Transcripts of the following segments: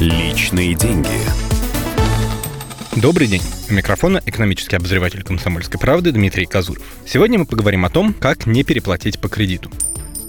Личные деньги. Добрый день. У микрофона экономический обозреватель «Комсомольской правды» Дмитрий Казуров. Сегодня мы поговорим о том, как не переплатить по кредиту.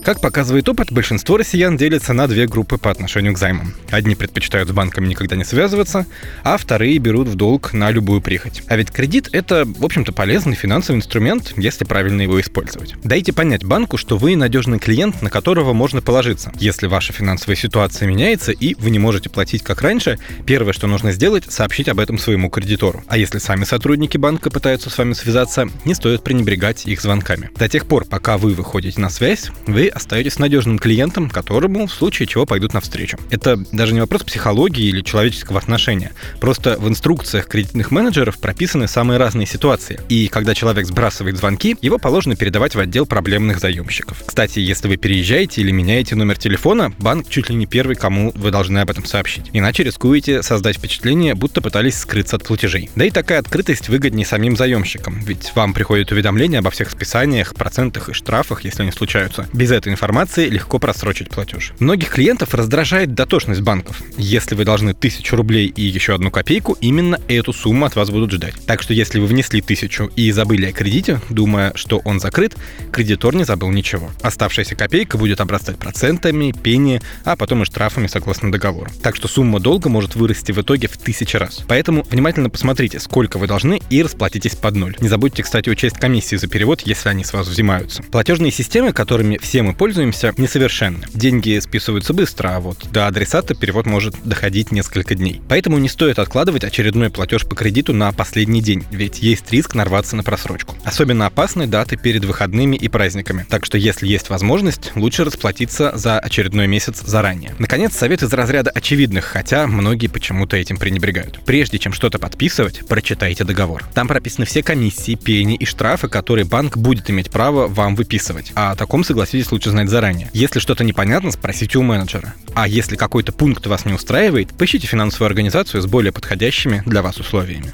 Как показывает опыт, большинство россиян делятся на две группы по отношению к займам. Одни предпочитают с банками никогда не связываться, а вторые берут в долг на любую прихоть. А ведь кредит — это, в общем-то, полезный финансовый инструмент, если правильно его использовать. Дайте понять банку, что вы надежный клиент, на которого можно положиться. Если ваша финансовая ситуация меняется и вы не можете платить как раньше, первое, что нужно сделать, сообщить об этом своему кредитору. А если сами сотрудники банка пытаются с вами связаться, не стоит пренебрегать их звонками. До тех пор, пока вы выходите на связь, вы остаетесь надежным клиентом, которому в случае чего пойдут навстречу. Это даже не вопрос психологии или человеческого отношения. Просто в инструкциях кредитных менеджеров прописаны самые разные ситуации. И когда человек сбрасывает звонки, его положено передавать в отдел проблемных заемщиков. Кстати, если вы переезжаете или меняете номер телефона, банк чуть ли не первый, кому вы должны об этом сообщить. Иначе рискуете создать впечатление, будто пытались скрыться от платежей. Да и такая открытость выгоднее самим заемщикам, ведь вам приходит уведомление обо всех списаниях, процентах и штрафах, если они случаются. Без этой информации легко просрочить платеж. Многих клиентов раздражает дотошность банков. Если вы должны тысячу рублей и еще одну копейку, именно эту сумму от вас будут ждать. Так что если вы внесли тысячу и забыли о кредите, думая, что он закрыт, кредитор не забыл ничего. Оставшаяся копейка будет обрастать процентами, пени, а потом и штрафами согласно договору. Так что сумма долга может вырасти в итоге в тысячи раз. Поэтому внимательно посмотрите, сколько вы должны и расплатитесь под ноль. Не забудьте, кстати, учесть комиссии за перевод, если они с вас взимаются. Платежные системы, которыми все мы пользуемся, несовершенны. Деньги списываются быстро, а вот до адресата перевод может доходить несколько дней. Поэтому не стоит откладывать очередной платеж по кредиту на последний день, ведь есть риск нарваться на просрочку. Особенно опасны даты перед выходными и праздниками. Так что если есть возможность, лучше расплатиться за очередной месяц заранее. Наконец, совет из разряда очевидных, хотя многие почему-то этим пренебрегают. Прежде чем что-то подписывать, прочитайте договор. Там прописаны все комиссии, пени и штрафы, которые банк будет иметь право вам выписывать. А о таком, согласитесь, лучше знать заранее. Если что-то непонятно, спросите у менеджера. А если какой-то пункт вас не устраивает, поищите финансовую организацию с более подходящими для вас условиями.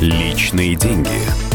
Личные деньги.